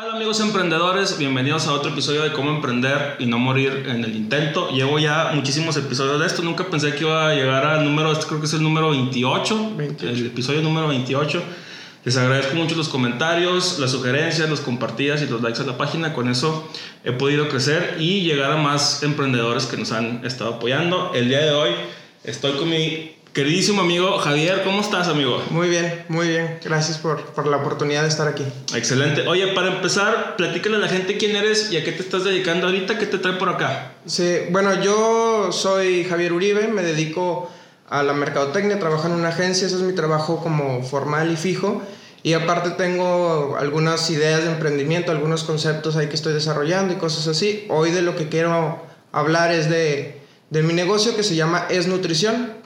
tal amigos emprendedores? Bienvenidos a otro episodio de cómo emprender y no morir en el intento. Llevo ya muchísimos episodios de esto, nunca pensé que iba a llegar al número, este creo que es el número 28, 28. el episodio número 28. Les agradezco mucho los comentarios, las sugerencias, las compartidas y los likes a la página. Con eso he podido crecer y llegar a más emprendedores que nos han estado apoyando. El día de hoy estoy con mi queridísimo amigo Javier. ¿Cómo estás, amigo? Muy bien, muy bien. Gracias por, por la oportunidad de estar aquí. Excelente. Oye, para empezar, platícale a la gente quién eres y a qué te estás dedicando ahorita, qué te trae por acá. Sí, bueno, yo soy Javier Uribe, me dedico a la mercadotecnia, trabajo en una agencia, ese es mi trabajo como formal y fijo. Y aparte tengo algunas ideas de emprendimiento, algunos conceptos ahí que estoy desarrollando y cosas así. Hoy de lo que quiero hablar es de, de mi negocio que se llama Es Nutrición.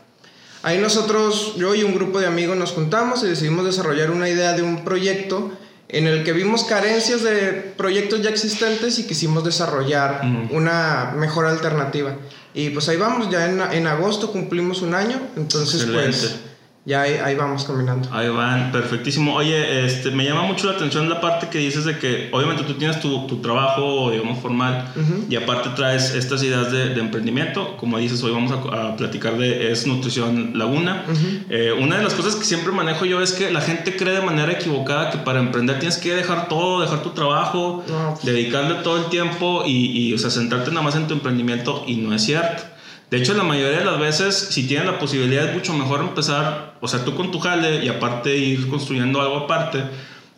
Ahí nosotros, yo y un grupo de amigos nos juntamos y decidimos desarrollar una idea de un proyecto en el que vimos carencias de proyectos ya existentes y quisimos desarrollar una mejor alternativa. Y pues ahí vamos, ya en, en agosto cumplimos un año, entonces pues Excelente. Ya ahí, ahí vamos caminando. Ahí van, perfectísimo. Oye, este, me llama mucho la atención la parte que dices de que obviamente tú tienes tu, tu trabajo, digamos, formal y aparte traes estas ideas de, de emprendimiento. Como dices, hoy vamos a, a platicar de Es Nutrición Laguna. Eh, una de las cosas que siempre manejo yo es que la gente cree de manera equivocada que para emprender tienes que dejar todo, dejar tu trabajo, No, pues- dedicarle todo el tiempo y, y, o sea, centrarte nada más en tu emprendimiento y no es cierto. De hecho, la mayoría de las veces, si tienes la posibilidad, es mucho mejor empezar, o sea, tú con tu jale y aparte ir construyendo algo aparte,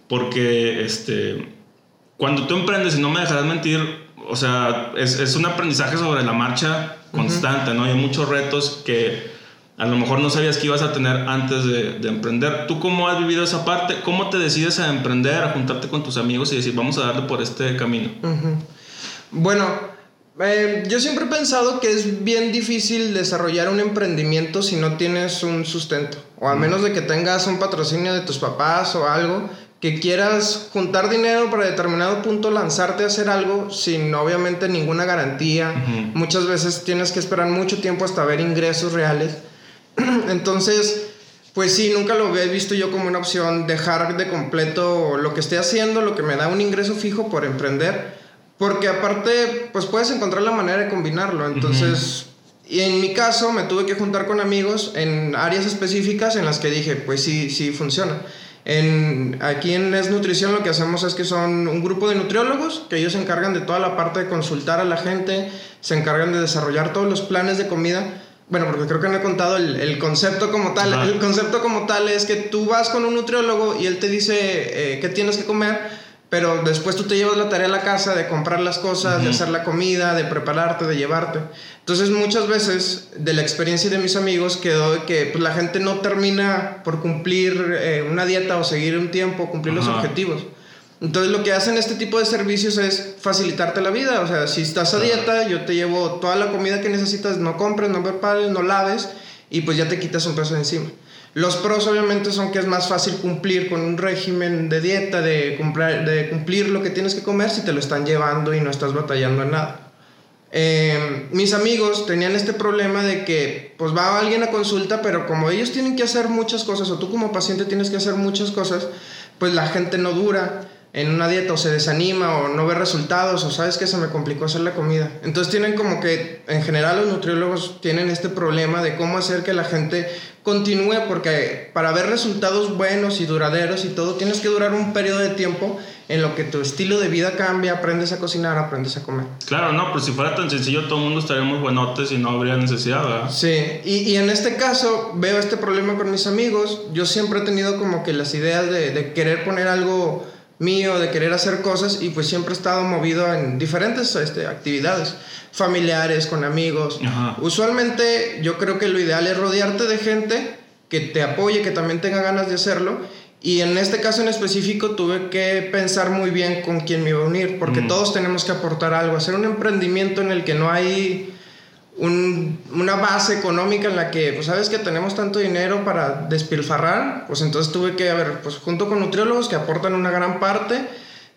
porque este, cuando tú emprendes, y no me dejarás mentir, o sea, es, es un aprendizaje sobre la marcha constante, ¿no? Hay muchos retos que a lo mejor no sabías que ibas a tener antes de, de emprender. ¿Tú cómo has vivido esa parte? ¿Cómo te decides a emprender, a juntarte con tus amigos y decir, vamos a darle por este camino? Bueno, eh, yo siempre he pensado que es bien difícil desarrollar un emprendimiento si no tienes un sustento, o a menos de que tengas un patrocinio de tus papás o algo, que quieras juntar dinero para determinado punto lanzarte a hacer algo sin obviamente ninguna garantía. Muchas veces tienes que esperar mucho tiempo hasta ver ingresos reales. Entonces, pues sí, nunca lo he visto yo como una opción dejar de completo lo que esté haciendo, lo que me da un ingreso fijo por emprender, porque aparte, pues puedes encontrar la manera de combinarlo. Entonces, y en mi caso me tuve que juntar con amigos en áreas específicas en las que dije, pues sí, sí funciona. En, aquí en Es Nutrición lo que hacemos es que son un grupo de nutriólogos que ellos se encargan de toda la parte de consultar a la gente, se encargan de desarrollar todos los planes de comida. Bueno, porque creo que no he contado el, el concepto como tal. El concepto como tal es que tú vas con un nutriólogo y él te dice eh, qué tienes que comer, pero después tú te llevas la tarea a la casa de comprar las cosas, de hacer la comida, de prepararte, de llevarte. Entonces muchas veces de la experiencia de mis amigos quedó que pues, la gente no termina por cumplir eh, una dieta o seguir un tiempo, cumplir los objetivos. Entonces lo que hacen este tipo de servicios es facilitarte la vida. O sea, si estás a dieta, yo te llevo toda la comida que necesitas, no compres, no prepares, no laves y pues ya te quitas un peso de encima. Los pros obviamente son que es más fácil cumplir con un régimen de dieta, de, cumplir, lo que tienes que comer si te lo están llevando y no estás batallando en nada. Eh, mis amigos tenían este problema de que pues va alguien a consulta, pero como ellos tienen que hacer muchas cosas, o tú como paciente tienes que hacer muchas cosas, pues la gente no dura en una dieta o se desanima o no ve resultados o sabes que se me complicó hacer la comida. Entonces tienen como que en general los nutriólogos tienen este problema de cómo hacer que la gente continúe porque para ver resultados buenos y duraderos y todo tienes que durar un periodo de tiempo en lo que tu estilo de vida cambia, aprendes a cocinar, aprendes a comer. Claro, no, pero si fuera tan sencillo, todo el mundo estaríamos buenotes y no habría necesidad, ¿verdad? Sí, y, y en este caso veo este problema con mis amigos. Yo siempre he tenido como que las ideas de, de querer poner algo mío, de querer hacer cosas y pues siempre he estado movido en diferentes este, actividades, familiares, con amigos. Ajá. Usualmente yo creo que lo ideal es rodearte de gente que te apoye, que también tenga ganas de hacerlo. Y en este caso en específico tuve que pensar muy bien con quién me iba a unir, porque Mm. todos tenemos que aportar algo, hacer un emprendimiento en el que no hay un- una base económica en la que, pues sabes que tenemos tanto dinero para despilfarrar, pues entonces tuve que, a ver, pues junto con nutriólogos que aportan una gran parte,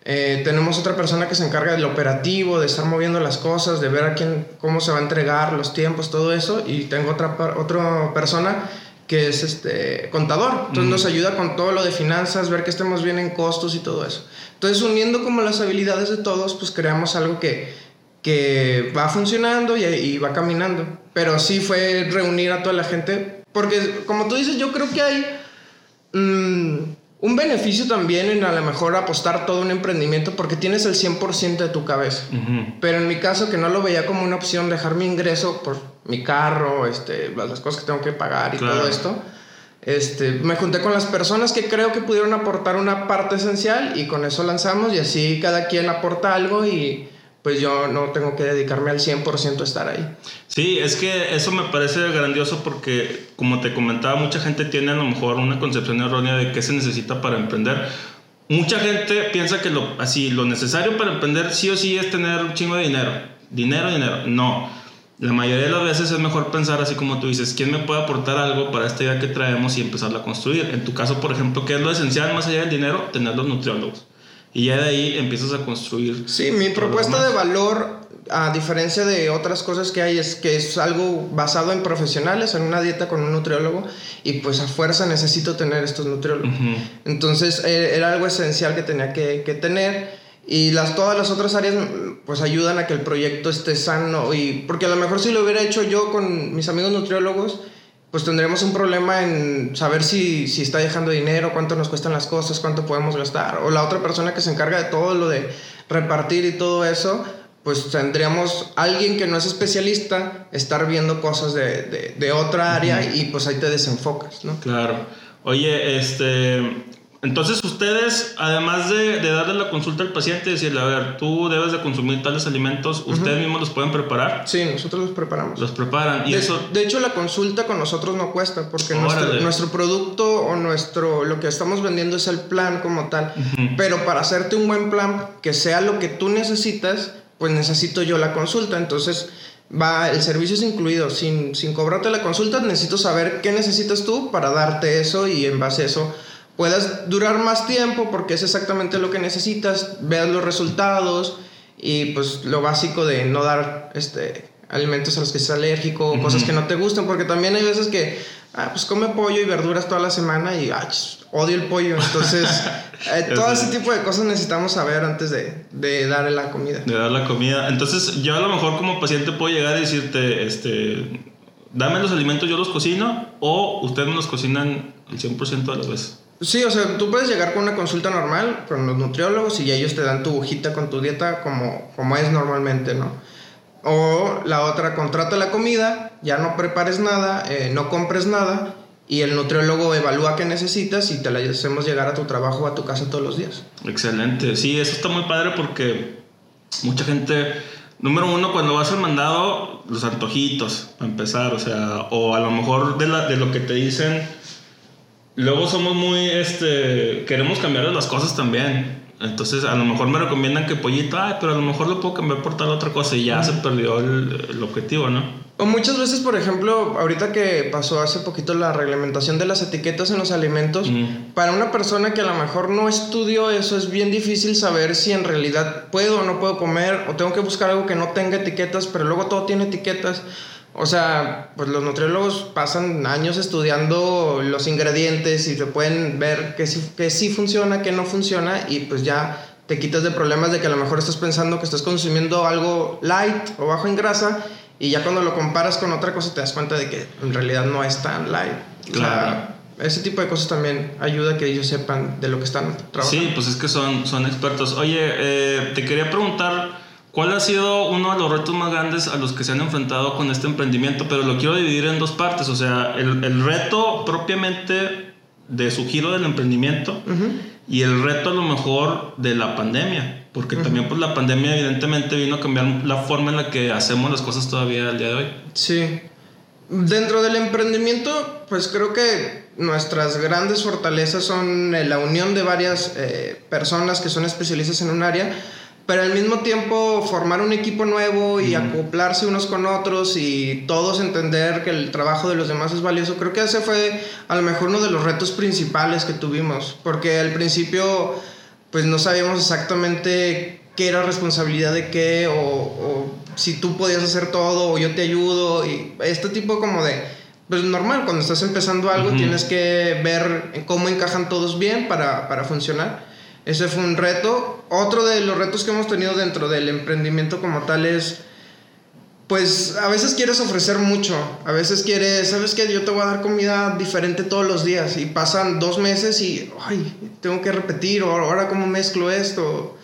eh, tenemos otra persona que se encarga del operativo, de estar moviendo las cosas, de ver a quién, cómo se va a entregar, los tiempos, todo eso, y tengo otra, otra persona que es este contador. Entonces nos ayuda con todo lo de finanzas, ver que estemos bien en costos y todo eso. Entonces uniendo como las habilidades de todos, pues creamos algo que, que va funcionando y, va caminando. Pero sí fue reunir a toda la gente, porque como tú dices, yo creo que hay mm, un beneficio también en a lo mejor apostar todo un emprendimiento porque tienes el 100% de tu cabeza. Pero en mi caso, que no lo veía como una opción dejar mi ingreso por mi carro, este, las cosas que tengo que pagar y todo esto, este, me junté con las personas que creo que pudieron aportar una parte esencial y con eso lanzamos y así cada quien aporta algo y pues yo no tengo que dedicarme al 100% a estar ahí. Sí, es que eso me parece grandioso porque, como te comentaba, mucha gente tiene a lo mejor una concepción errónea de qué se necesita para emprender. Mucha gente piensa que lo, así, lo necesario para emprender sí o sí es tener un chingo de dinero. Dinero, dinero. No. La mayoría de las veces es mejor pensar así como tú dices, ¿quién me puede aportar algo para esta idea que traemos y empezarla a construir? En tu caso, por ejemplo, ¿qué es lo esencial más allá del dinero? Tener los nutriólogos. Y ya de ahí empiezas a construir. Sí, mi propuesta de valor, a diferencia de otras cosas que hay, es que es algo basado en profesionales, en una dieta con un nutriólogo, y pues a fuerza necesito tener estos nutriólogos. Entonces e, era algo esencial que tenía que, que, tener. Y las, todas las otras áreas pues ayudan a que el proyecto esté sano. Y, porque a lo mejor si lo hubiera hecho yo con mis amigos nutriólogos, pues tendremos un problema en saber si, si está dejando dinero, cuánto nos cuestan las cosas, cuánto podemos gastar. O la otra persona que se encarga de todo lo de repartir y todo eso, pues tendríamos alguien que no es especialista estar viendo cosas de, de, de otra área y pues ahí te desenfocas, ¿no? Claro. Oye, este, entonces ustedes, además de, de, darle la consulta al paciente y decirle, a ver, tú debes de consumir tales alimentos, ¿ustedes mismos los pueden preparar? Sí, nosotros los preparamos. Los preparan. ¿Y de, eso? de hecho, la consulta con nosotros no cuesta, porque nuestro, nuestro, producto o nuestro, lo que estamos vendiendo es el plan como tal. Pero para hacerte un buen plan, que sea lo que tú necesitas, pues necesito yo la consulta. Entonces, va, el servicio es incluido. Sin, sin cobrarte la consulta, necesito saber qué necesitas tú para darte eso y en base a eso puedas durar más tiempo porque es exactamente lo que necesitas, veas los resultados y pues lo básico de no dar este, alimentos a los que estés alérgico, o cosas que no te gustan, porque también hay veces que, ah, pues come pollo y verduras toda la semana y ah, odio el pollo, entonces eh, todo ese tipo de cosas necesitamos saber antes de, de darle la comida. De dar la comida, entonces yo a lo mejor como paciente puedo llegar y decirte, este, dame los alimentos, yo los cocino, o ustedes me los cocinan el 100% de las veces. Sí, o sea, tú puedes llegar con una consulta normal con los nutriólogos y ellos te dan tu hojita con tu dieta como, como es normalmente, ¿no? O la otra, contrata la comida, ya no prepares nada, eh, no compres nada y el nutriólogo evalúa qué necesitas y te la hacemos llegar a tu trabajo a tu casa todos los días. Excelente, sí, eso está muy padre porque mucha gente, número uno, cuando vas al mandado, los antojitos, para empezar, o sea, o a lo mejor de, la, de lo que te dicen Luego somos muy, este, queremos cambiar las cosas también. Entonces, a lo mejor me recomiendan que pollito, ay, pero a lo mejor lo puedo cambiar por tal otra cosa y ya se perdió el, objetivo, ¿no? O muchas veces, por ejemplo, ahorita que pasó hace poquito la reglamentación de las etiquetas en los alimentos, para una persona que a lo mejor no estudió eso, es bien difícil saber si en realidad puedo o no puedo comer, o tengo que buscar algo que no tenga etiquetas, pero luego todo tiene etiquetas. O sea, pues los nutriólogos pasan años estudiando los ingredientes y te pueden ver que sí, que sí funciona, que no funciona y pues ya te quitas de problemas de que a lo mejor estás pensando que estás consumiendo algo light o bajo en grasa y ya cuando lo comparas con otra cosa te das cuenta de que en realidad no es tan light. Claro. ese tipo de cosas también ayuda a que ellos sepan de lo que están trabajando. Sí, pues es que son, son expertos. Oye, eh, te quería preguntar ¿Cuál ha sido uno de los retos más grandes a los que se han enfrentado con este emprendimiento? Pero lo quiero dividir en dos partes. O sea, el, el reto propiamente de su giro del emprendimiento y el reto a lo mejor de la pandemia. Porque también pues la pandemia evidentemente vino a cambiar la forma en la que hacemos las cosas todavía al día de hoy. Sí. Dentro del emprendimiento, pues creo que nuestras grandes fortalezas son la unión de varias eh, personas que son especialistas en un área pero al mismo tiempo formar un equipo nuevo y acoplarse unos con otros y todos entender que el trabajo de los demás es valioso, creo que ese fue a lo mejor uno de los retos principales que tuvimos, porque al principio pues no sabíamos exactamente qué era responsabilidad de qué o, o si tú podías hacer todo o yo te ayudo y este tipo como de pues normal, cuando estás empezando algo tienes que ver cómo encajan todos bien para, para funcionar. Ese fue un reto. Otro de los retos que hemos tenido dentro del emprendimiento como tal es pues a veces quieres ofrecer mucho, a veces quieres, sabes que yo te voy a dar comida diferente todos los días y pasan dos meses y, ay, tengo que repetir, o ahora cómo mezclo esto.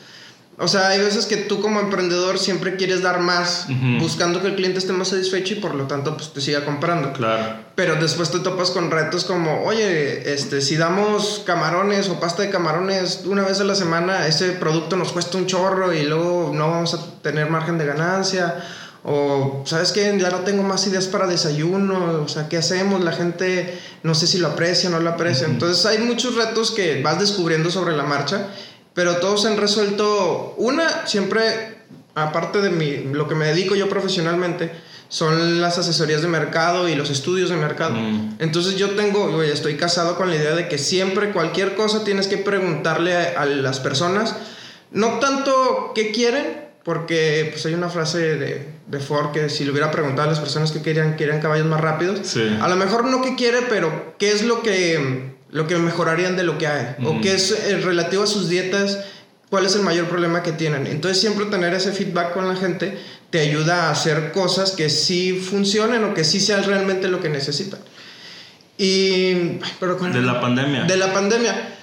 O sea, hay veces que tú como emprendedor siempre quieres dar más, buscando que el cliente esté más satisfecho y por lo tanto pues te siga comprando. Claro. Pero después te topas con retos como, oye, este, si damos camarones o pasta de camarones una vez a la semana, ese producto nos cuesta un chorro y luego no vamos a tener margen de ganancia o, ¿sabes qué? Ya no tengo más ideas para desayuno. O sea, ¿qué hacemos? La gente no sé si lo aprecia o no lo aprecia. Entonces, hay muchos retos que vas descubriendo sobre la marcha, pero todos se han resuelto. Una, siempre, aparte de mi, lo que me dedico yo profesionalmente, son las asesorías de mercado y los estudios de mercado. Entonces yo tengo, estoy casado con la idea de que siempre cualquier cosa tienes que preguntarle a, a las personas, no tanto qué quieren, porque pues hay una frase de, de, Ford que si le hubiera preguntado a las personas que querían, querían caballos más rápidos, a lo mejor no que quiere, pero qué es lo que, lo que mejorarían de lo que hay, o qué es eh, relativo a sus dietas, cuál es el mayor problema que tienen. Entonces siempre tener ese feedback con la gente te ayuda a hacer cosas que sí funcionen o que sí sean realmente lo que necesitan. Y... Pero de la pandemia. De la pandemia.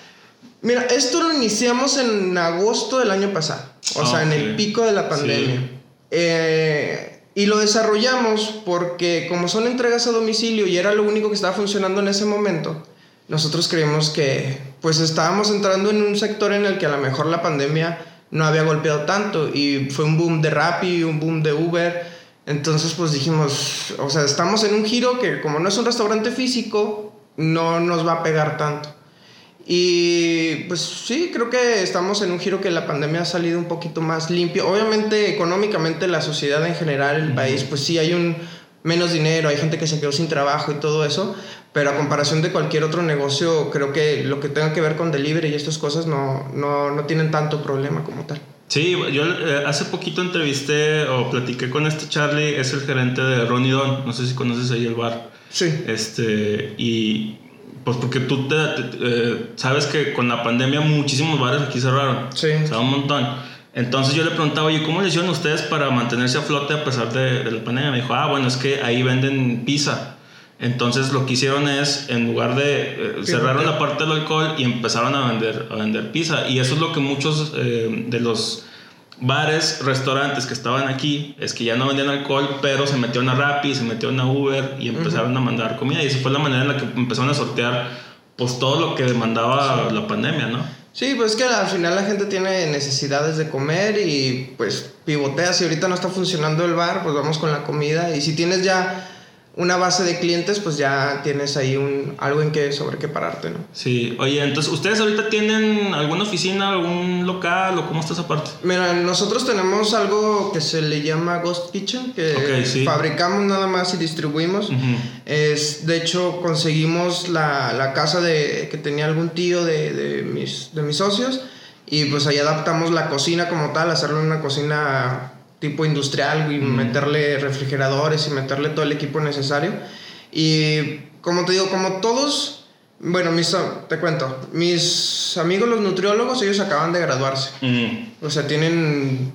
Mira, esto lo iniciamos en agosto del año pasado, o sea, en el pico de la pandemia. Eh, y lo desarrollamos porque como son entregas a domicilio y era lo único que estaba funcionando en ese momento, nosotros creímos que pues estábamos entrando en un sector en el que a lo mejor la pandemia no había golpeado tanto y fue un boom de Rappi, un boom de Uber. Entonces pues dijimos, o sea, estamos en un giro que como no es un restaurante físico, no nos va a pegar tanto. Y pues sí, creo que estamos en un giro que la pandemia ha salido un poquito más limpio. Obviamente, económicamente, la sociedad en general, el país, pues sí hay un menos dinero, hay gente que se quedó sin trabajo y todo eso, pero a comparación de cualquier otro negocio, creo que lo que tenga que ver con delivery y estas cosas no, no, no tienen tanto problema como tal. Sí, yo eh, hace poquito entrevisté o platiqué con este Charlie, es el gerente de Ronnie Don, no sé si conoces ahí el bar. Sí. Este, y pues porque tú te, eh, sabes que con la pandemia muchísimos bares aquí cerraron. Sí. O sea, un montón. Entonces yo le preguntaba, oye, ¿cómo le hicieron ustedes para mantenerse a flote a pesar de, de, la pandemia? Me dijo, ah, bueno, es que ahí venden pizza. Entonces lo que hicieron es, en lugar de eh, cerraron la parte del alcohol y empezaron a vender, a vender pizza. Y eso es lo que muchos eh, de los bares, restaurantes que estaban aquí, es que ya no vendían alcohol, pero se metieron a Rappi, se metieron a Uber y empezaron a mandar comida. Y esa fue la manera en la que empezaron a sortear pues todo lo que demandaba la pandemia, ¿no? Sí, pues que al final la gente tiene necesidades de comer y pues pivotea. Si ahorita no está funcionando el bar, pues vamos con la comida. Y si tienes ya una base de clientes, pues ya tienes ahí un, algo en que, sobre qué pararte, ¿no? Sí, oye, entonces, ¿ustedes ahorita tienen alguna oficina, algún local o cómo está esa parte? Mira, nosotros tenemos algo que se le llama Ghost Kitchen, que fabricamos nada más y distribuimos. es, de hecho, conseguimos la, la, casa de, que tenía algún tío de, de, mis, de mis socios y pues ahí adaptamos la cocina como tal, hacerlo una cocina tipo industrial y meterle refrigeradores y meterle todo el equipo necesario. Y como te digo, como todos, bueno, mis, te cuento, mis amigos los nutriólogos, ellos acaban de graduarse. O sea, tienen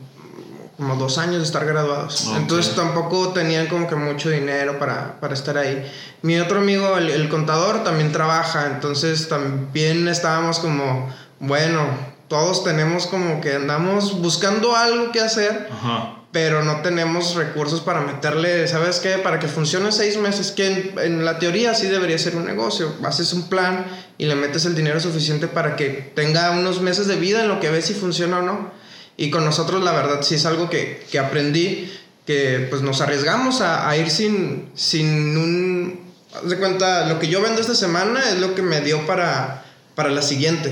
como dos años de estar graduados. Entonces tampoco tenían como que mucho dinero para, para estar ahí. Mi otro amigo, el, el, contador, también trabaja. Entonces también estábamos como, bueno, todos tenemos como que andamos buscando algo que hacer. Ajá pero no tenemos recursos para meterle, ¿sabes qué? Para que funcione seis meses, que en, la teoría sí debería ser un negocio. Haces un plan y le metes el dinero suficiente para que tenga unos meses de vida en lo que ves si funciona o no. Y con nosotros la verdad sí es algo que, que aprendí, que pues nos arriesgamos a, a, ir sin, sin un... Haz de cuenta, lo que yo vendo esta semana es lo que me dio para, para la siguiente.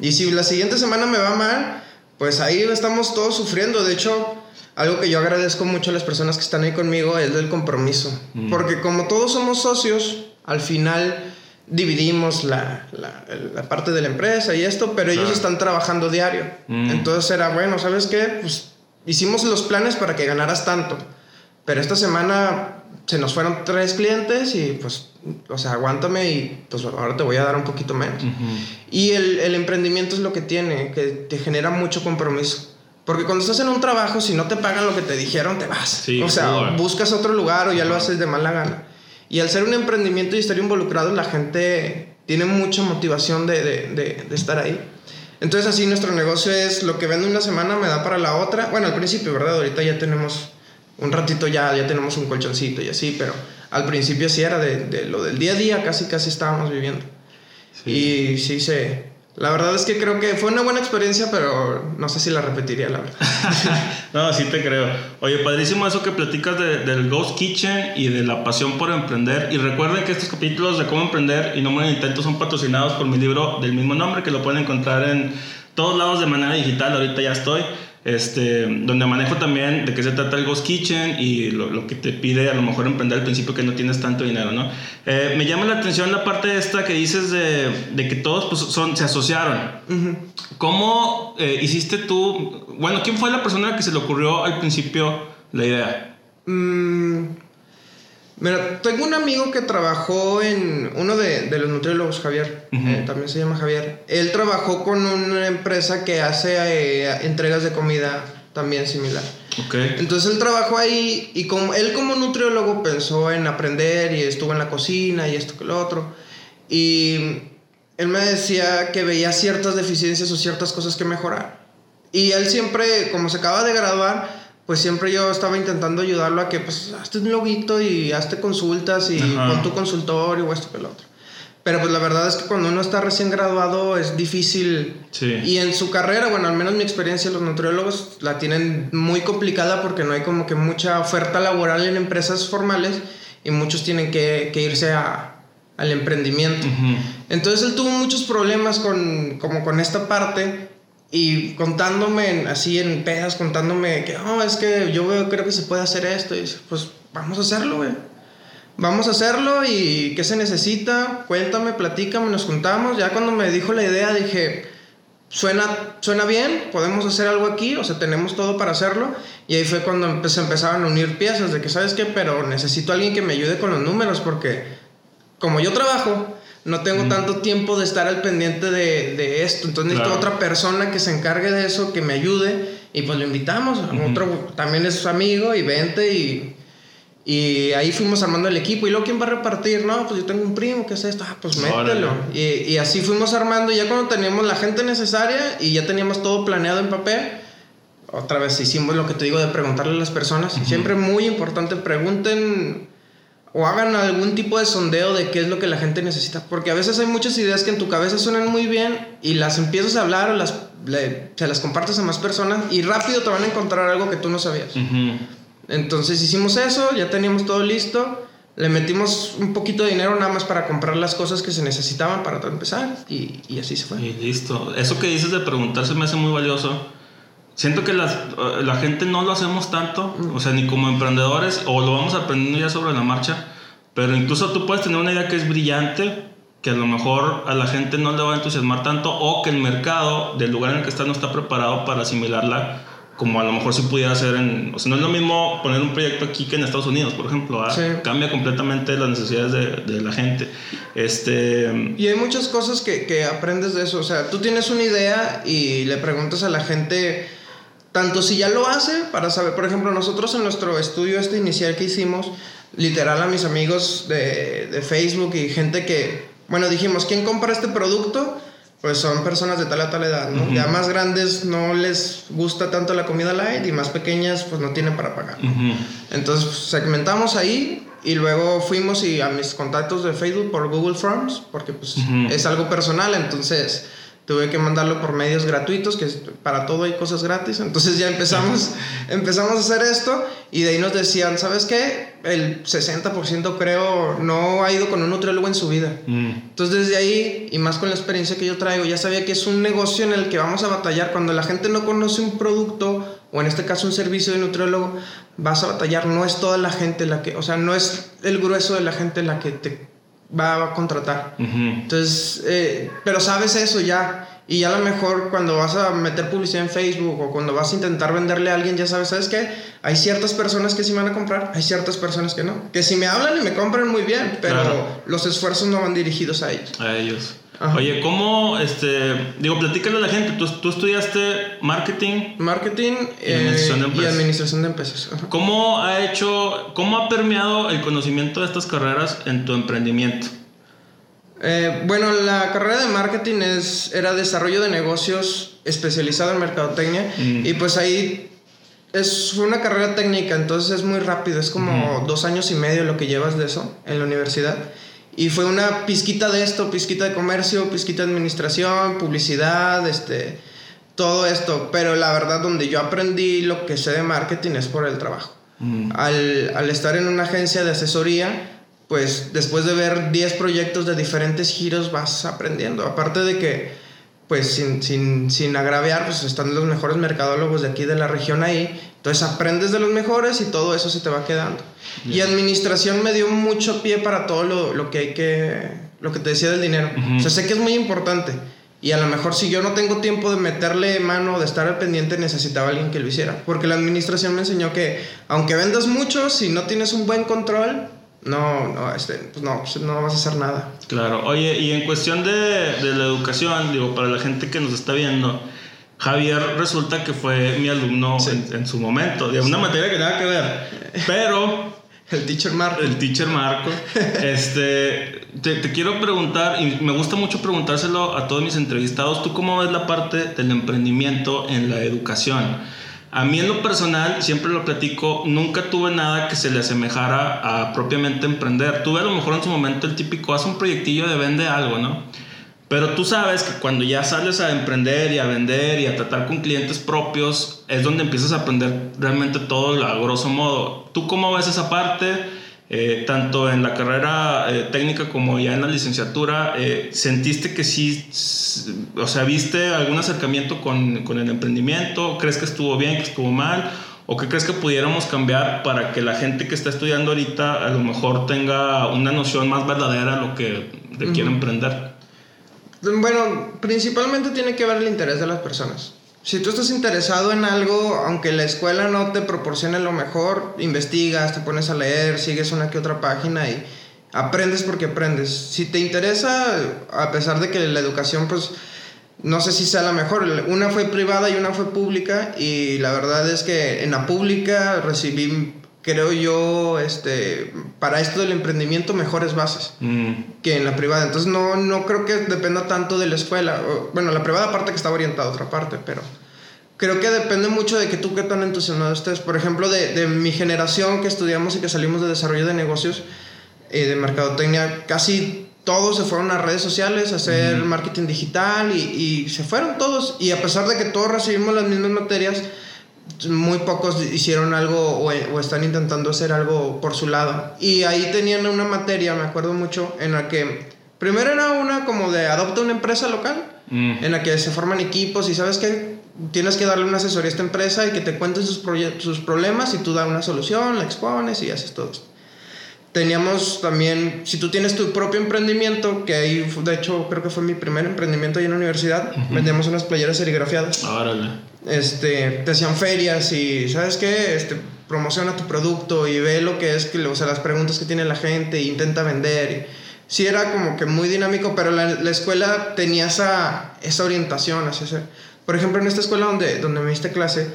Y si la siguiente semana me va mal, pues ahí estamos todos sufriendo. De hecho algo que yo agradezco mucho a las personas que están ahí conmigo es el compromiso. Mm. Porque como todos somos socios, al final dividimos la, la, la, parte de la empresa y esto, pero ellos están trabajando diario. Mm. Entonces era, bueno, ¿sabes qué? Pues hicimos los planes para que ganaras tanto. pero esta semana se nos fueron tres clientes y pues, o sea, aguántame y pues ahora te voy a dar un poquito menos. Y el, el, emprendimiento es lo que tiene, que te genera mucho compromiso. Porque cuando estás en un trabajo, si no te pagan lo que te dijeron, te vas. o sea, buscas otro lugar o ya lo haces de mala gana. Y al ser un emprendimiento y estar involucrado, la gente tiene mucha motivación de, de, de, estar ahí. Entonces así nuestro negocio es lo que vende una semana me da para la otra. Bueno, al principio, ¿verdad? Ahorita ya tenemos un ratito ya, ya tenemos un colchoncito y así, pero al principio sí era de, de lo del día a día, casi casi estábamos viviendo. Y sí se, la verdad es que creo que fue una buena experiencia, pero no sé si la repetiría, la verdad. no, sí te creo. Oye, padrísimo eso que platicas del Ghost Kitchen y de la pasión por emprender. Y recuerden que estos capítulos de cómo emprender y no me intento son patrocinados por mi libro del mismo nombre, que lo pueden encontrar en todos lados de manera digital. Ahorita ya estoy este, donde manejo también de qué se trata el Ghost Kitchen y lo, que te pide a lo mejor emprender al principio que no tienes tanto dinero, ¿no? Eh, me llama la atención la parte esta que dices de, de que todos pues, son, se asociaron. ¿Cómo eh, hiciste tú? Bueno, ¿quién fue la persona que se le ocurrió al principio la idea? Mm, Mira, tengo un amigo que trabajó en uno de, los nutriólogos, Javier, eh, también se llama Javier. Él trabajó con una empresa que hace eh, entregas de comida también similar. Okay. Entonces él trabajó ahí y como, él como nutriólogo pensó en aprender y estuvo en la cocina y esto que lo otro. Y él me decía que veía ciertas deficiencias o ciertas cosas que mejorar. Y él siempre, como se acaba de graduar, pues siempre yo estaba intentando ayudarlo a que, pues, hazte un loguito y hazte consultas y pon tu consultorio o esto que lo otro. Pero pues la verdad es que cuando uno está recién graduado es difícil. Sí. Y en su carrera, bueno, al menos mi experiencia, los nutriólogos la tienen muy complicada porque no hay como que mucha oferta laboral en empresas formales y muchos tienen que, que irse a, al emprendimiento. Entonces él tuvo muchos problemas con, como con esta parte y contándome así en pedas, contándome que, oh, es que yo creo que se puede hacer esto. Y pues vamos a hacerlo, güey. Vamos a hacerlo y qué se necesita, cuéntame, platícame, nos juntamos. Ya cuando me dijo la idea dije, suena, suena bien, podemos hacer algo aquí, o sea, tenemos todo para hacerlo. Y ahí fue cuando se empezaron a unir piezas de que, ¿sabes qué? Pero necesito a alguien que me ayude con los números porque como yo trabajo, no tengo tanto tiempo de estar al pendiente de, de esto. Entonces necesito otra persona que se encargue de eso, que me ayude. Y pues lo invitamos. Otro también es su amigo y vente y, y ahí fuimos armando el equipo. Y luego, ¿quién va a repartir? No, pues yo tengo un primo que es esto. Ah, pues mételo. Y, y, así fuimos armando. Y ya cuando teníamos la gente necesaria y ya teníamos todo planeado en papel, otra vez hicimos lo que te digo de preguntarle a las personas. Siempre muy importante, pregunten o hagan algún tipo de sondeo de qué es lo que la gente necesita. Porque a veces hay muchas ideas que en tu cabeza suenan muy bien y las empiezas a hablar o las, se las compartes a más personas y rápido te van a encontrar algo que tú no sabías. Entonces hicimos eso, ya teníamos todo listo. Le metimos un poquito de dinero nada más para comprar las cosas que se necesitaban para empezar y, y así se fue. Y listo. Eso que dices de preguntarse me hace muy valioso Siento que las, eh, la gente no lo hacemos tanto, o sea, ni como emprendedores, o lo vamos aprendiendo ya sobre la marcha, pero incluso tú puedes tener una idea que es brillante, que a lo mejor a la gente no le va a entusiasmar tanto, o que el mercado del lugar en el que está no está preparado para asimilarla como a lo mejor si pudiera hacer en... O sea, no es lo mismo poner un proyecto aquí que en Estados Unidos, por ejemplo. ¿ah? Cambia completamente las necesidades de, de, la gente. Este... Y hay muchas cosas que, que aprendes de eso. O sea, tú tienes una idea y le preguntas a la gente tanto si ya lo hace, para saber, por ejemplo, nosotros en nuestro estudio este inicial que hicimos, literal a mis amigos de, de Facebook y gente que, bueno, dijimos, ¿quién compra este producto? Pues son personas de tal a tal edad, ¿no? Ya más grandes no les gusta tanto la comida light y más pequeñas pues no tienen para pagar. Entonces pues, segmentamos ahí y luego fuimos y a mis contactos de Facebook por Google Forms, porque pues es algo personal, entonces tuve que mandarlo por medios gratuitos, que para todo hay cosas gratis. Entonces ya empezamos, empezamos a hacer esto y de ahí nos decían, ¿sabes qué? El 60% creo no ha ido con un nutriólogo en su vida. Mm. Entonces desde ahí, y más con la experiencia que yo traigo, ya sabía que es un negocio en el que vamos a batallar. Cuando la gente no conoce un producto, o en este caso un servicio de nutriólogo, vas a batallar. No es toda la gente la que, o sea, no es el grueso de la gente la que te va a contratar. Entonces, eh, pero sabes eso ya. y ya a lo mejor cuando vas a meter publicidad en Facebook o cuando vas a intentar venderle a alguien, ya sabes, ¿sabes qué? Hay ciertas personas que sí van a comprar, hay ciertas personas que no. Que si me hablan y me compran muy bien, pero los esfuerzos no van dirigidos a ellos. A ellos. Oye, ¿cómo, este, digo, platícale a la gente, tú, tú estudiaste marketing. Marketing y, administración de empresas. ¿Cómo ha hecho, cómo ha permeado el conocimiento de estas carreras en tu emprendimiento? Eh, bueno, la carrera de marketing es, era desarrollo de negocios especializado en mercadotecnia mm. y pues ahí es una carrera técnica, entonces es muy rápido, es como dos años y medio lo que llevas de eso en la universidad. Y fue una pizquita de esto, pizquita de comercio, pizquita de administración, publicidad, este, todo esto. Pero la verdad, donde yo aprendí lo que sé de marketing es por el trabajo. Mm. Al, al, estar en una agencia de asesoría, pues después de ver 10 proyectos de diferentes giros vas aprendiendo. Aparte de que, pues sin, sin, sin agraviar, pues están los mejores mercadólogos de aquí de la región ahí entonces aprendes de los mejores y todo eso se te va quedando. Y administración me dio mucho pie para todo lo, lo, que hay que, lo que te decía del dinero. O sea, sé que es muy importante. Y a lo mejor si yo no tengo tiempo de meterle mano, de estar al pendiente, necesitaba alguien que lo hiciera. Porque la administración me enseñó que aunque vendas mucho, si no tienes un buen control, no, no, este, pues no, pues no vas a hacer nada. Claro, oye, y en cuestión de, de la educación, digo, para la gente que nos está viendo, Javier resulta que fue mi alumno en, su momento, de una materia que nada que ver, pero... El teacher Marco. El teacher Marco. este, te, te, quiero preguntar, y me gusta mucho preguntárselo a todos mis entrevistados, ¿tú cómo ves la parte del emprendimiento en la educación? A mí en lo personal, siempre lo platico, nunca tuve nada que se le asemejara a propiamente emprender. Tuve a lo mejor en su momento el típico, haz un proyectillo de vende algo, ¿no? Pero tú sabes que cuando ya sales a emprender y a vender y a tratar con clientes propios, es donde empiezas a aprender realmente todo a grosso modo. ¿Tú cómo ves esa parte? Eh, tanto en la carrera eh, técnica como ya en la licenciatura, eh, ¿sentiste que sí, o sea, viste algún acercamiento con, con, el emprendimiento? ¿Crees que estuvo bien, que estuvo mal? ¿O qué crees que pudiéramos cambiar para que la gente que está estudiando ahorita a lo mejor tenga una noción más verdadera de lo que de quiere emprender? Bueno, principalmente tiene que ver el interés de las personas. Si tú estás interesado en algo, aunque la escuela no te proporcione lo mejor, investigas, te pones a leer, sigues una que otra página y aprendes porque aprendes. Si te interesa, a pesar de que la educación, pues, no sé si sea la mejor. Una fue privada y una fue pública y la verdad es que en la pública recibí creo yo, este, para esto del emprendimiento, mejores bases mm. que en la privada. Entonces, no, no creo que dependa tanto de la escuela. Bueno, la privada parte que está orientada a otra parte, pero creo que depende mucho de que tú qué tan entusiasmado estés. Por ejemplo, de, de mi generación que estudiamos y que salimos de desarrollo de negocios y eh, de mercadotecnia, casi todos se fueron a redes sociales a hacer marketing digital y, y se fueron todos. Y a pesar de que todos recibimos las mismas materias, muy pocos hicieron algo o, están intentando hacer algo por su lado. Y ahí tenían una materia, me acuerdo mucho, en la que primero era una como de adopta una empresa local, mm. en la que se forman equipos y sabes que tienes que darle una asesoría a esta empresa y que te cuenten sus, sus problemas y tú das una solución, la expones y haces todo esto. Teníamos también, si tú tienes tu propio emprendimiento, que ahí, de hecho, creo que fue mi primer emprendimiento ahí en la universidad, vendíamos unas playeras serigrafiadas. Órale este, te hacían ferias y, ¿sabes qué? Este, promociona tu producto y ve lo que es, que, o sea, las preguntas que tiene la gente e intenta vender. Y, sí era como que muy dinámico, pero la, la escuela tenía esa, esa orientación hacia ese. Por ejemplo, en esta escuela donde, donde me diste clase,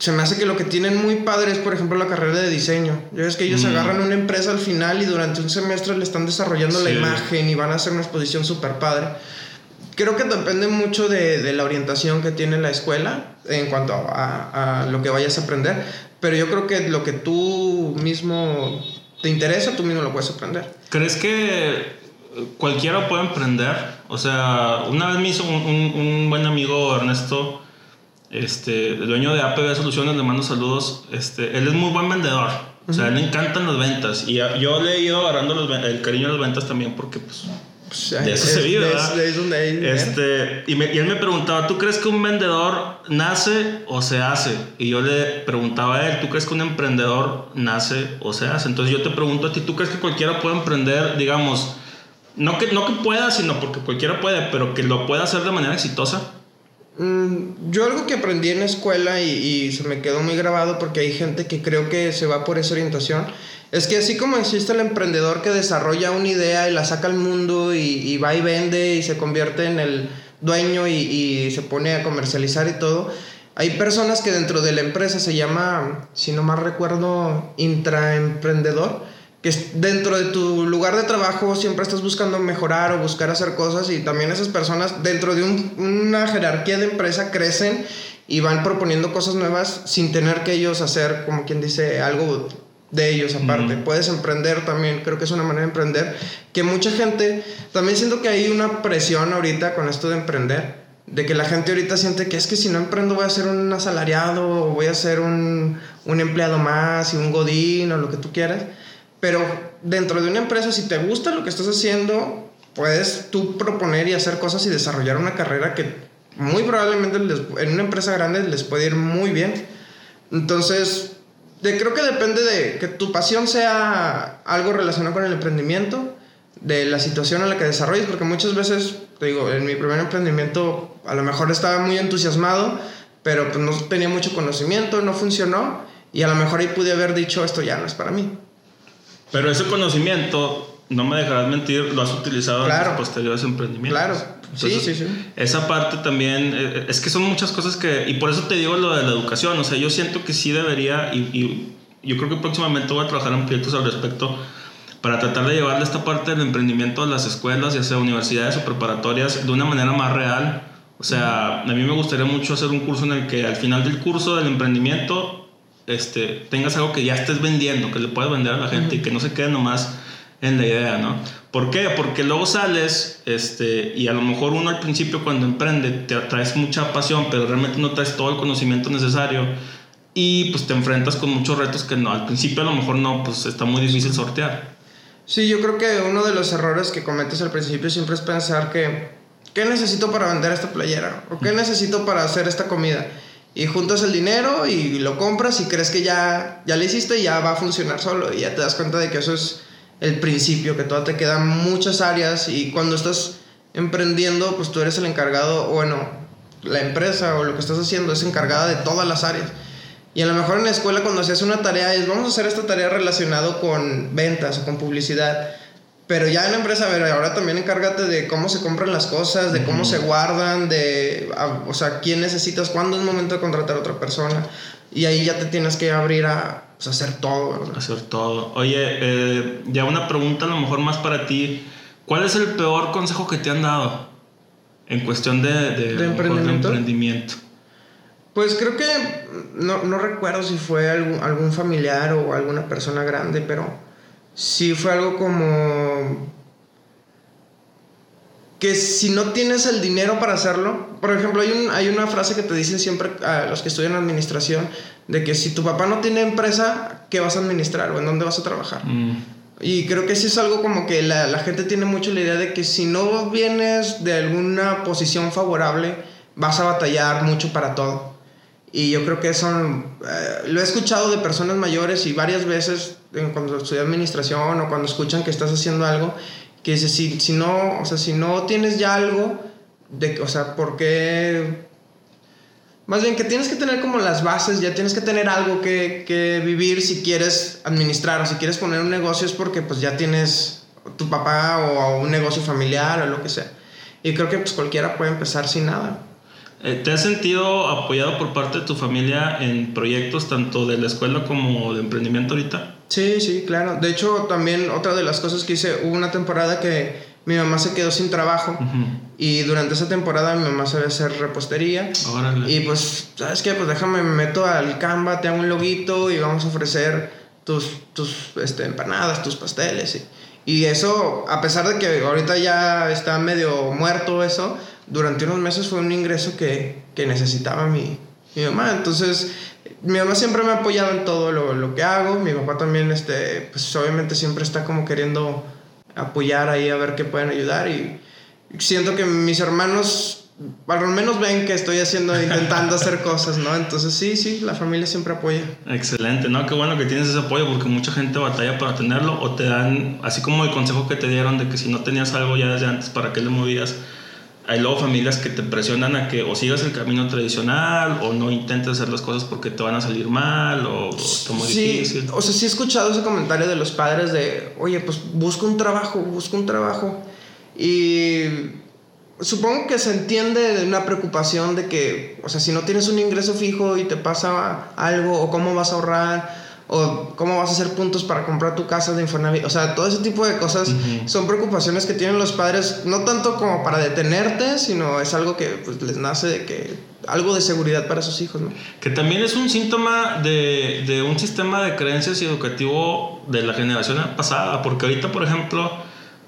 se me hace que lo que tienen muy padre es, por ejemplo, la carrera de diseño. Ya ves que ellos mm. agarran una empresa al final y durante un semestre le están desarrollando la imagen y van a hacer una exposición súper padre creo que depende mucho de, de, la orientación que tiene la escuela en cuanto a, a, lo que vayas a aprender, pero yo creo que lo que tú mismo te interesa, tú mismo lo puedes aprender. ¿Crees que cualquiera puede emprender? O sea, una vez me hizo un, un, buen amigo Ernesto, este, el dueño de APB Soluciones, le mando saludos, este, él es muy buen vendedor. O sea, le encantan las ventas. Y yo le he ido agarrando los, el cariño a las ventas también porque, pues, pues, de eso se vive, este, y, y, él me preguntaba, ¿tú crees que un vendedor nace o se hace? Y yo le preguntaba a él, ¿tú crees que un emprendedor nace o se hace? Entonces yo te pregunto a ti, ¿tú crees que cualquiera puede emprender, digamos, No que, no que pueda, sino porque cualquiera puede, pero que lo pueda hacer de manera exitosa. Mm, yo algo que aprendí en la escuela y, se me quedó muy grabado porque hay gente que creo que se va por esa orientación, es que así como existe el emprendedor que desarrolla una idea y la saca al mundo y, va y vende y se convierte en el dueño y, y, se pone a comercializar y todo, hay personas que dentro de la empresa se llama, si no mal recuerdo, intraemprendedor que dentro de tu lugar de trabajo siempre estás buscando mejorar o buscar hacer cosas y también esas personas dentro de una jerarquía de empresa crecen y van proponiendo cosas nuevas sin tener que ellos hacer, como quien dice, algo de ellos aparte. Puedes emprender también, creo que es una manera de emprender, que mucha gente, también siento que hay una presión ahorita con esto de emprender, de que la gente ahorita siente que es que si no emprendo voy a ser un asalariado o voy a ser un, un empleado más y un godín o lo que tú quieras. Pero dentro de una empresa, si te gusta lo que estás haciendo, puedes tú proponer y hacer cosas y desarrollar una carrera que muy probablemente en una empresa grande les puede ir muy bien. Entonces, de, creo que depende de que tu pasión sea algo relacionado con el emprendimiento, de la situación en la que desarrolles, porque muchas veces, te digo, en mi primer emprendimiento a lo mejor estaba muy entusiasmado, pero pues no tenía mucho conocimiento, no funcionó, y a lo mejor ahí pude haber dicho, esto ya no es para mí. Pero ese conocimiento, no me dejarás mentir, lo has utilizado en tus posteriores emprendimientos. Claro. sí, sí, sí. Esa parte también, eh, es que son muchas cosas que, y por eso te digo lo de la educación, o sea, yo siento que sí debería, y, yo creo que próximamente voy a trabajar en proyectos al respecto, para tratar de llevarle esta parte del emprendimiento a las escuelas, ya sea universidades o preparatorias, de una manera más real. O sea, a mí me gustaría mucho hacer un curso en el que al final del curso del emprendimiento este, tengas algo que ya estés vendiendo, que le puedas vender a la gente y que no se quede nomás en la idea, ¿no? ¿Por qué? Porque luego sales este, y a lo mejor uno al principio cuando emprende te traes mucha pasión, pero realmente no traes todo el conocimiento necesario y pues te enfrentas con muchos retos que no, al principio a lo mejor no, pues está muy difícil sortear. Sí, yo creo que uno de los errores que cometes al principio siempre es pensar que, ¿qué necesito para vender esta playera? ¿O qué necesito para hacer esta comida? Y juntas el dinero y lo compras y crees que ya, ya le hiciste y ya va a funcionar solo y ya te das cuenta de que eso es el principio, que todavía te quedan muchas áreas y cuando estás emprendiendo pues tú eres el encargado, o bueno, la empresa o lo que estás haciendo es encargada de todas las áreas. Y a lo mejor en la escuela cuando se una tarea es vamos a hacer esta tarea relacionado con ventas o con publicidad pero ya en la empresa, a ver, ahora también encárgate de cómo se compran las cosas, de cómo se guardan, de, o sea, quién necesitas, cuándo es momento de contratar a otra persona. Y ahí ya te tienes que abrir a pues, hacer todo. ¿verdad? Hacer todo. Oye, eh, ya una pregunta a lo mejor más para ti. ¿Cuál es el peor consejo que te han dado en cuestión de, de, emprendimiento? Pues creo que no, no recuerdo si fue algún, algún familiar o alguna persona grande, pero sí fue algo como que si no tienes el dinero para hacerlo, por ejemplo, hay, un, hay una frase que te dicen siempre a los que estudian administración, de que si tu papá no tiene empresa, ¿qué vas a administrar o en dónde vas a trabajar? Mm. Y creo que sí es algo como que la, la, gente tiene mucho la idea de que si no vienes de alguna posición favorable, vas a batallar mucho para todo. Y yo creo que eso eh, lo he escuchado de personas mayores y varias veces cuando estudié administración o cuando escuchan que estás haciendo algo, que dice, si, si, no, o sea, si no tienes ya algo, de, o sea, ¿por qué? Más bien que tienes que tener como las bases, ya tienes que tener algo que, que vivir si quieres administrar o si quieres poner un negocio es porque pues ya tienes tu papá o un negocio familiar o lo que sea. Y creo que pues cualquiera puede empezar sin nada. Eh, ¿Te has sentido apoyado por parte de tu familia en proyectos tanto de la escuela como de emprendimiento ahorita? Sí, sí, claro. De hecho, también otra de las cosas que hice, hubo una temporada que mi mamá se quedó sin trabajo y durante esa temporada mi mamá sabía hacer repostería. Y pues, ¿sabes qué? Pues déjame, me meto al Canva, te hago un loguito y vamos a ofrecer tus, tus este, empanadas, tus pasteles. Y, y eso, a pesar de que ahorita ya está medio muerto eso, durante unos meses fue un ingreso que, que necesitaba mi, mi, mamá. Entonces, mi mamá siempre me ha apoyado en todo lo, lo, que hago. Mi papá también, este, pues obviamente siempre está como queriendo apoyar ahí a ver qué pueden ayudar. Y siento que mis hermanos al menos ven que estoy haciendo, intentando hacer cosas, ¿no? Entonces sí, sí, la familia siempre apoya. Excelente, ¿no? Qué bueno que tienes ese apoyo porque mucha gente batalla para tenerlo o te dan, así como el consejo que te dieron de que si no tenías algo ya desde antes, ¿para qué le movías? Hay luego familias que te presionan a que o sigas el camino tradicional o no intentes hacer las cosas porque te van a salir mal o, está muy sí, difícil. O sea, sí he escuchado ese comentario de los padres de, oye, pues busca un trabajo, busca un trabajo. Y supongo que se entiende de una preocupación de que, o sea, si no tienes un ingreso fijo y te pasa algo, o cómo vas a ahorrar, o cómo vas a hacer puntos para comprar tu casa de Infonavit, o sea, todo ese tipo de cosas son preocupaciones que tienen los padres, no tanto como para detenerte, sino es algo que pues, les nace de que algo de seguridad para sus hijos, ¿no? Que también es un síntoma de, de un sistema de creencias educativo de la generación pasada, porque ahorita, por ejemplo,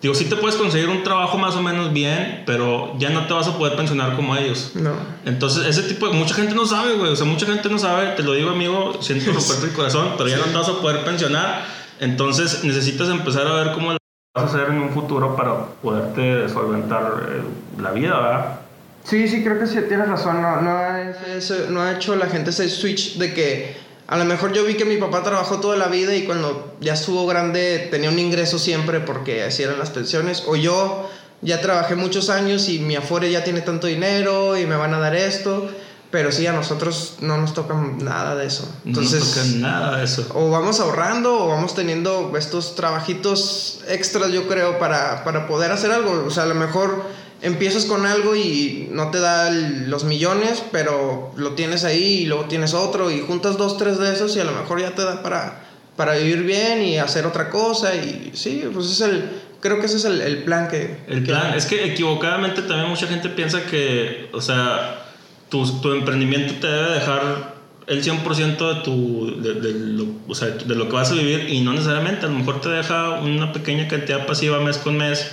Digo, sí te puedes conseguir un trabajo más o menos bien, pero ya no te vas a poder pensionar como ellos. No. Entonces, ese tipo de... Mucha gente no sabe, güey. O sea, mucha gente no sabe. Te lo digo, amigo, siento romperte el corazón, pero ya no te vas a poder pensionar. Entonces, necesitas empezar a ver cómo lo vas a hacer en un futuro para poderte solventar eh, la vida, ¿verdad? Sí, sí, creo que sí, tienes razón. No, no, es, no ha hecho la gente ese switch de que a lo mejor yo vi que mi papá trabajó toda la vida y cuando ya estuvo grande tenía un ingreso siempre porque así eran las pensiones. O yo ya trabajé muchos años y mi afuera ya tiene tanto dinero y me van a dar esto. Pero sí, a nosotros no nos toca nada de eso. Entonces, no nos toca nada de eso. O vamos ahorrando o vamos teniendo estos trabajitos extras, yo creo, para, para poder hacer algo. O sea, a lo mejor empiezas con algo y no te da los millones, pero lo tienes ahí y luego tienes otro y juntas dos, tres de esos y a lo mejor ya te da para, para vivir bien y hacer otra cosa y sí, pues es el, creo que ese es el, plan que... El plan, es que equivocadamente también mucha gente piensa que, o sea, tu, tu emprendimiento te debe dejar el 100% de, tu, de, de, lo, o sea, de lo que vas a vivir y no necesariamente, a lo mejor te deja una pequeña cantidad pasiva mes con mes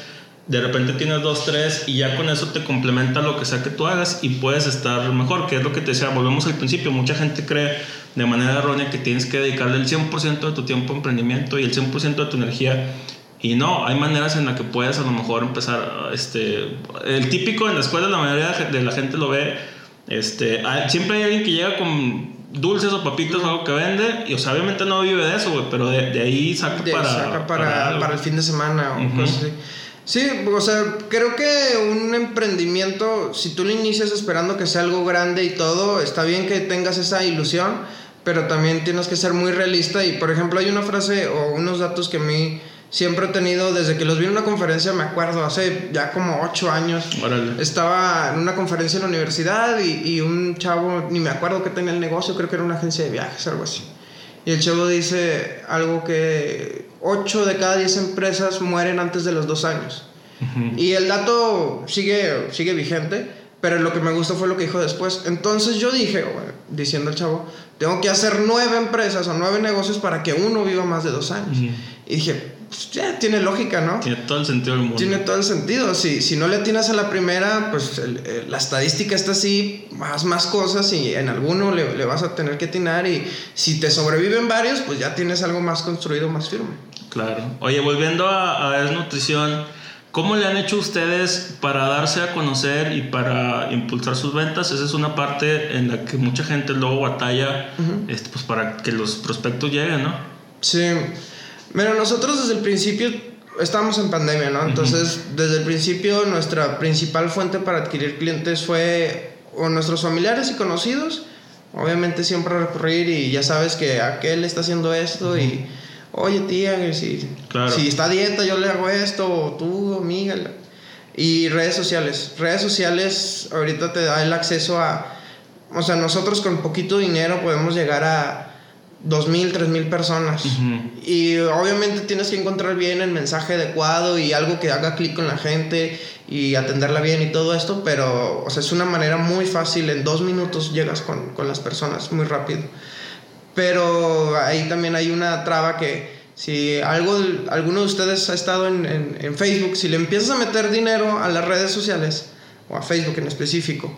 de repente tienes dos, tres y ya con eso te complementa lo que sea que tú hagas y puedes estar mejor, que es lo que te decía, volvemos al principio, mucha gente cree de manera errónea que tienes que dedicarle el 100% de tu tiempo a emprendimiento y el 100% de tu energía y no, hay maneras en las que puedes a lo mejor empezar, este, el típico en la escuela la mayoría de la gente lo ve, este, siempre hay alguien que llega con dulces o papitas o algo que vende y o sea, obviamente no vive de eso, pero de, ahí saca, para, para, el fin de semana o cosas así. Sí, o sea, creo que un emprendimiento, si tú lo inicias esperando que sea algo grande y todo, está bien que tengas esa ilusión, pero también tienes que ser muy realista. Y por ejemplo, hay una frase o unos datos que a mí siempre he tenido, desde que los vi en una conferencia, me acuerdo, hace ya como ocho años, estaba en una conferencia en la universidad y, y un chavo, ni me acuerdo que tenía el negocio, creo que era una agencia de viajes, algo así. Y el chavo dice algo que 8 de cada 10 empresas mueren antes de los dos años. Y el dato sigue, sigue vigente, pero lo que me gustó fue lo que dijo después. Entonces yo dije, diciendo el chavo, tengo que hacer nueve empresas o nueve negocios para que uno viva más de dos años. Y dije, pues ya tiene lógica, ¿no? Tiene todo el sentido del mundo. Tiene todo el sentido. Si, si no le atinas a la primera, pues la estadística está así, más, más cosas y en alguno le, le, vas a tener que atinar y si te sobreviven varios, pues ya tienes algo más construido, más firme. Claro. Oye, volviendo a, a desnutrición, ¿cómo le han hecho ustedes para darse a conocer y para impulsar sus ventas? Esa es una parte en la que mucha gente luego batalla este, pues para que los prospectos lleguen, ¿no? Sí. Mira, nosotros desde el principio estábamos en pandemia, ¿no? Entonces, desde el principio nuestra principal fuente para adquirir clientes fue o nuestros familiares y conocidos. Obviamente siempre recurrir y ya sabes que aquel está haciendo esto y, oye tía, si, si está a dieta yo le hago esto, o tú, amiga. Y redes sociales. Redes sociales ahorita te da el acceso a, o sea, nosotros con poquito dinero podemos llegar a dos mil, tres mil personas. Y obviamente tienes que encontrar bien el mensaje adecuado y algo que haga clic con la gente y atenderla bien y todo esto, pero o sea, es una manera muy fácil, en dos minutos llegas con, con las personas, muy rápido. Pero ahí también hay una traba que si algo, alguno de ustedes ha estado en, en, en Facebook, si le empiezas a meter dinero a las redes sociales, o a Facebook en específico,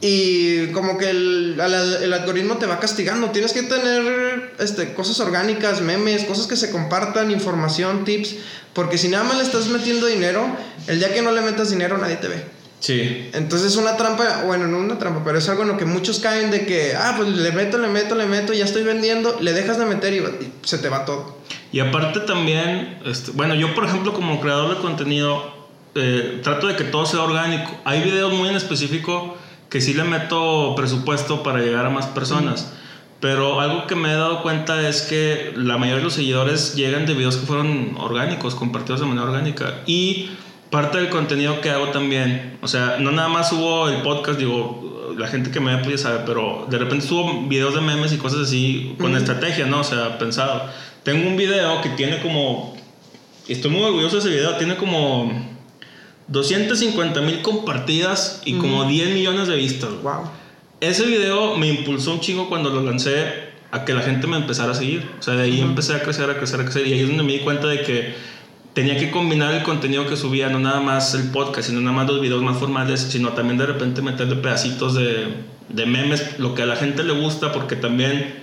y como que el, el, algoritmo te va castigando. Tienes que tener este, cosas orgánicas, memes, cosas que se compartan, información, tips. Porque si nada más le estás metiendo dinero, el día que no le metas dinero nadie te ve. Sí. Entonces es una trampa, bueno, no una trampa, pero es algo en lo que muchos caen de que, ah, pues le meto, le meto, le meto, ya estoy vendiendo, le dejas de meter y, y se te va todo. Y aparte también, este, bueno, yo por ejemplo como creador de contenido eh, trato de que todo sea orgánico. Hay videos muy en específico que sí le meto presupuesto para llegar a más personas. Pero algo que me he dado cuenta es que la mayoría de los seguidores llegan de videos que fueron orgánicos, compartidos de manera orgánica. Y parte del contenido que hago también, o sea, no nada más subo el podcast, digo, la gente que me ve pues ya sabe, pero de repente subo videos de memes y cosas así con estrategia, ¿no? O sea, pensado. Tengo un video que tiene como, estoy muy orgulloso de ese video, tiene como 250 mil compartidas y como 10 millones de vistas. Wow. Ese video me impulsó un chingo cuando lo lancé a que la gente me empezara a seguir. O sea, de ahí empecé a crecer, a crecer, a crecer. Y ahí es donde me di cuenta de que tenía que combinar el contenido que subía, no nada más el podcast, sino nada más los videos más formales, sino también de repente meterle pedacitos de, de memes, lo que a la gente le gusta, porque también,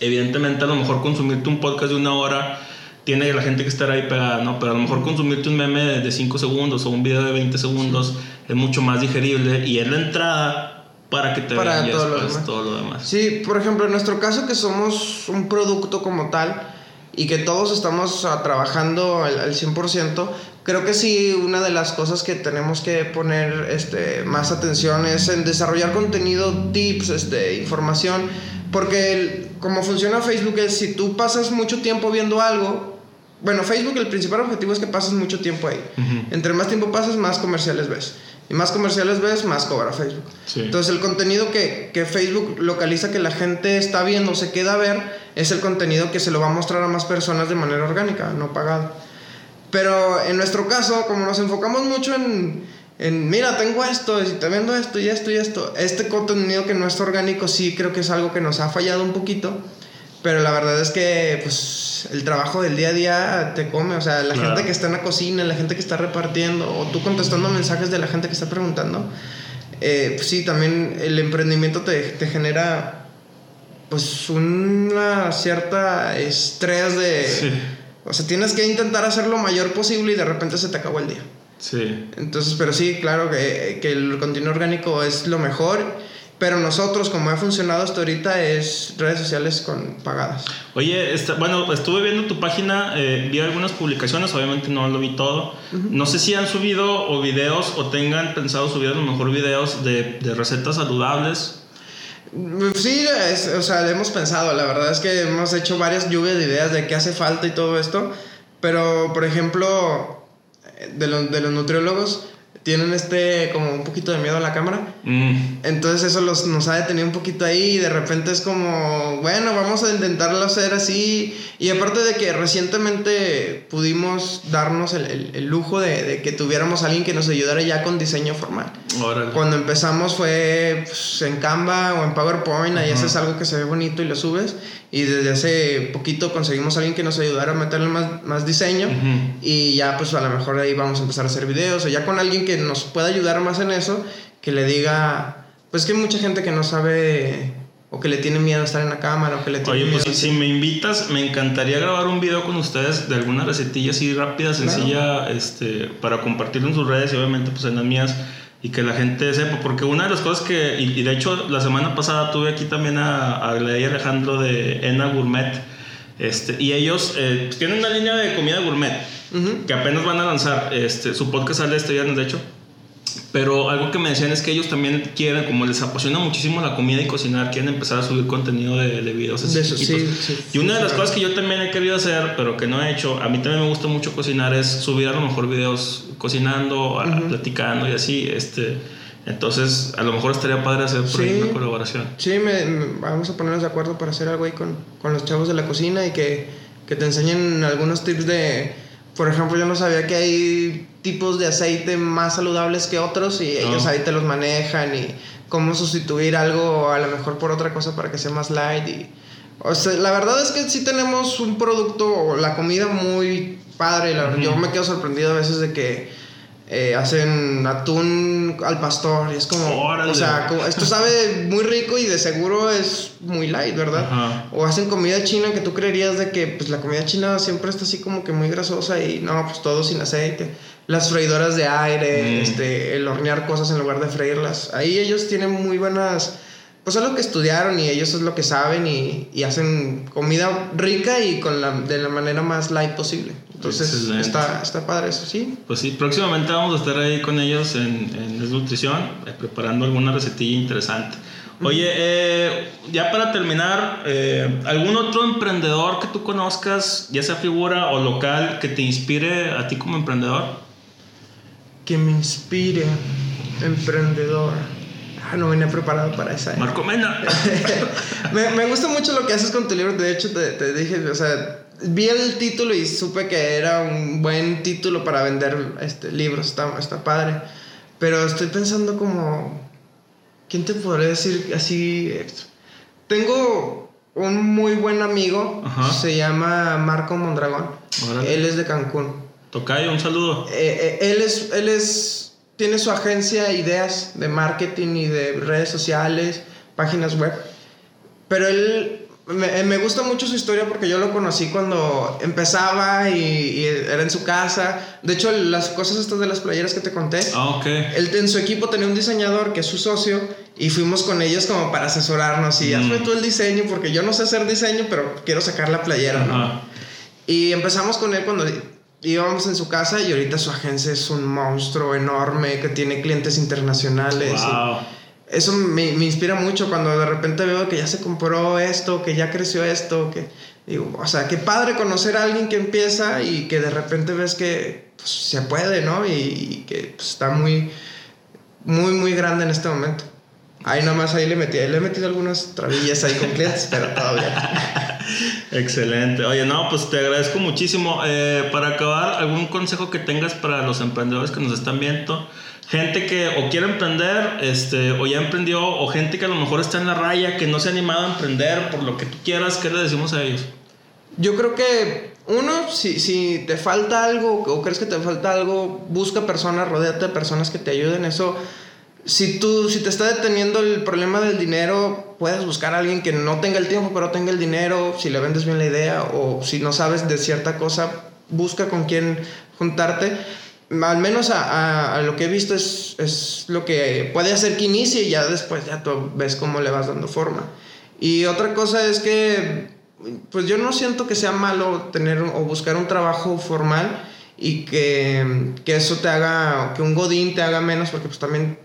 evidentemente, a lo mejor consumirte un podcast de una hora tiene la gente que estar ahí pegada, ¿no? Pero a lo mejor consumirte un meme de 5 segundos o un video de 20 segundos es mucho más digerible y es la entrada para que te Para vean todo después todo lo demás. Sí, por ejemplo, en nuestro caso que somos un producto como tal y que todos estamos trabajando al, al 100%, creo que sí, una de las cosas que tenemos que poner este, más atención es en desarrollar contenido, tips, este, información, porque el- como funciona Facebook es si tú pasas mucho tiempo viendo algo, bueno, Facebook el principal objetivo es que pases mucho tiempo ahí. Ujú. Entre más tiempo pasas, más comerciales ves. Y más comerciales ves, más cobra Facebook. Sí. Entonces el contenido que, que Facebook localiza que la gente está viendo, se queda a ver, es el contenido que se lo va a mostrar a más personas de manera orgánica, no pagada. Pero en nuestro caso, como nos enfocamos mucho en, en mira, tengo esto, y te vendo esto y esto y esto, este contenido que no es orgánico sí creo que es algo que nos ha fallado un poquito. Pero la verdad es que pues el trabajo del día a día te come, o sea, la Claro. gente que está en la cocina, la gente que está repartiendo, o tú contestando mensajes de la gente que está preguntando, eh, pues sí, también el emprendimiento te, te genera pues una cierta estrés de... Sí. O sea, tienes que intentar hacer lo mayor posible y de repente se te acabó el día. Sí. Entonces, pero sí, claro que, que el contenido orgánico es lo mejor, pero nosotros, como ha funcionado hasta ahorita, es redes sociales con pagadas. Oye, esta- bueno, estuve viendo tu página, eh, vi algunas publicaciones, obviamente no lo vi todo. No sé si han subido o videos o tengan pensado subir a lo mejor videos de, de recetas saludables. Sí, es- o sea, hemos pensado, la verdad es que hemos hecho varias lluvias de ideas de qué hace falta y todo esto, pero por ejemplo, de los, de los nutriólogos tienen este como un poquito de miedo a la cámara. Mm, Entonces eso los, nos ha detenido un poquito ahí y de repente es como, bueno, vamos a intentarlo hacer así. Y aparte de que recientemente pudimos darnos el, el- el lujo de, de que tuviéramos a alguien que nos ayudara ya con diseño formal. órale. Cuando empezamos fue pues, en Canva o en PowerPoint, ahí Ajá. haces algo que se ve bonito y lo subes. Y desde hace poquito conseguimos a alguien que nos ayudara a meterle más, más diseño. Y ya pues a lo mejor ahí vamos a empezar a hacer videos. O ya con alguien que nos pueda ayudar más en eso, que le diga, pues que hay mucha gente que no sabe o que le tiene miedo a estar en la cámara o que le tiene Oye, miedo pues si, si me invitas, me encantaría grabar un video con ustedes de alguna recetilla así rápida, sencilla, este, para compartirlo en sus redes y obviamente pues en las mías y que la gente sepa, porque una de las cosas que, y, y de hecho la semana pasada tuve aquí también a, a Alejandro de Ena Gourmet, este, y ellos eh, pues, tienen una línea de comida gourmet que apenas van a lanzar, este, su podcast sale este viernes de hecho, pero algo que me decían es que ellos también quieren, como les apasiona muchísimo la comida y cocinar, quieren empezar a subir contenido de, de videos así De eso, sí, sí, Y una de las cosas que yo también he querido hacer, pero que no he hecho, a mí también me gusta mucho cocinar, es subir a lo mejor videos cocinando, a- Ujú. platicando y así. Este, entonces, a lo mejor estaría padre hacer por ahí Sí. una colaboración. Sí, me, me- vamos a ponernos de acuerdo para hacer algo ahí con, con los chavos de la cocina y que, que te enseñen algunos tips de, por ejemplo, yo no sabía que hay tipos de aceite más saludables que otros y ellos Oh. ahí te los manejan y cómo sustituir algo a lo mejor por otra cosa para que sea más light y... O sea, la verdad es que sí tenemos un producto, o la comida muy padre. la verdad, Yo me quedo sorprendido a veces de que eh, hacen atún al pastor y es como... Órale. O sea, como- esto sabe muy rico y de seguro es muy light, ¿verdad? Ajá. O hacen comida china que tú creerías de que pues la comida china siempre está así como que muy grasosa y no, pues todo sin aceite. Las freidoras de aire, Mm. este, el hornear cosas en lugar de freírlas. Ahí ellos tienen muy buenas, pues es lo que estudiaron y ellos es lo que saben y, y hacen comida rica y con la, de la manera más light posible. Entonces Excelente. está, está padre eso, sí. Pues sí, próximamente vamos a estar ahí con ellos en, en Desnutrición, eh, preparando alguna recetilla interesante. Oye, eh, ya para terminar, eh, ¿algún otro emprendedor que tú conozcas, ya sea figura o local, que te inspire a ti como emprendedor? Que me inspire, emprendedor. Ah, no venía preparado para esa. ¿eh? Marco Mena. me, me gusta mucho lo que haces con tu libro. De hecho, te, te dije, o sea, vi el título y supe que era un buen título para vender este, libros. Está, está padre. Pero estoy pensando como... ¿Quién te podría decir así? Tengo un muy buen amigo. Ajá. Se llama Marco Mondragón. Órale. Él es de Cancún. Tocayo, un saludo. Eh, eh, él es, él es, tiene su agencia Ideas de marketing y de redes sociales, páginas web. Pero él, me, eh, me gusta mucho su historia porque yo lo conocí cuando empezaba y, y era en su casa. De hecho, las cosas estas de las playeras que te conté, Ah, ok. él en su equipo tenía un diseñador que es su socio y fuimos con ellos como para asesorarnos y Mm. hazme tú el diseño porque yo no sé hacer diseño, pero quiero sacar la playera, ¿no? Y empezamos con él cuando íbamos en su casa y ahorita su agencia es un monstruo enorme que tiene clientes internacionales. Wow. eso me, me inspira mucho cuando de repente veo que ya se compró esto, que ya creció esto, que digo, o sea, qué padre conocer a alguien que empieza y que de repente ves que pues, se puede, ¿no? Y, y que pues, está muy, muy, muy grande en este momento. Ahí nomás ahí le metí, le he metido algunas trabillas ahí con clientes, pero todavía. Excelente. Oye, no, pues te agradezco muchísimo. Eh, para acabar, ¿algún consejo que tengas para los emprendedores que nos están viendo? Gente que o quiere emprender, este, o ya emprendió, o gente que a lo mejor está en la raya, que no se ha animado a emprender por lo que tú quieras, ¿qué le decimos a ellos? Yo creo que uno, si, si te falta algo o crees que te falta algo, busca personas, rodéate de personas que te ayuden. Eso, si tú, si te está deteniendo el problema del dinero, puedes buscar a alguien que no tenga el tiempo, pero tenga el dinero, si le vendes bien la idea, o si no sabes de cierta cosa, busca con quién juntarte. Al menos a, a- lo que he visto es, es lo que puede hacer que inicie y ya después ya tú ves cómo le vas dando forma. Y otra cosa es que pues yo no siento que sea malo tener o buscar un trabajo formal y que, que eso te haga, que un godín te haga menos, porque pues también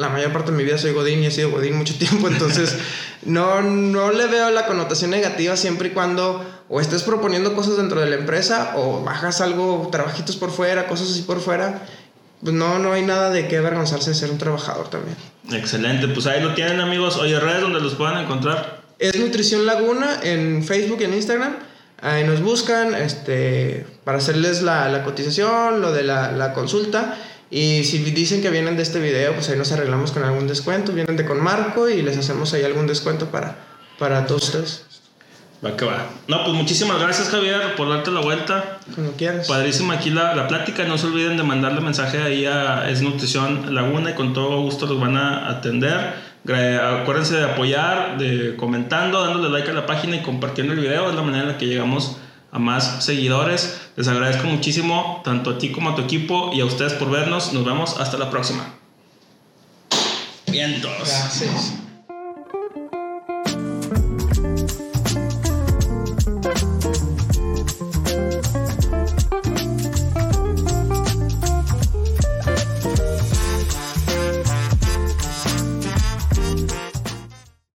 la mayor parte de mi vida soy godín y he sido godín mucho tiempo, entonces no, no le veo la connotación negativa siempre y cuando o estés proponiendo cosas dentro de la empresa o bajas algo, trabajitos por fuera, cosas así por fuera, pues no, no hay nada de qué avergonzarse de ser un trabajador también. Excelente, pues ahí lo tienen amigos. Oye, redes donde los puedan encontrar. Es Nutrición Laguna en Facebook y en Instagram. Ahí nos buscan este, para hacerles la, la cotización, lo de la, la consulta. Y si dicen que vienen de este video, pues ahí nos arreglamos con algún descuento. Vienen de con Marco y les hacemos ahí algún descuento para, para todos ustedes. Va que va. No, pues muchísimas gracias Javier por darte la vuelta. Cuando quieras. Padrísima aquí la, la plática. No se olviden de mandarle mensaje ahí a Es Nutrición Laguna y con todo gusto los van a atender. Acuérdense de apoyar, de comentando, dándole like a la página y compartiendo el video. Es la manera en la que llegamos a más seguidores. Les agradezco muchísimo, tanto a ti como a tu equipo y a ustedes por vernos. Nos vemos hasta la próxima. Vientos. Gracias.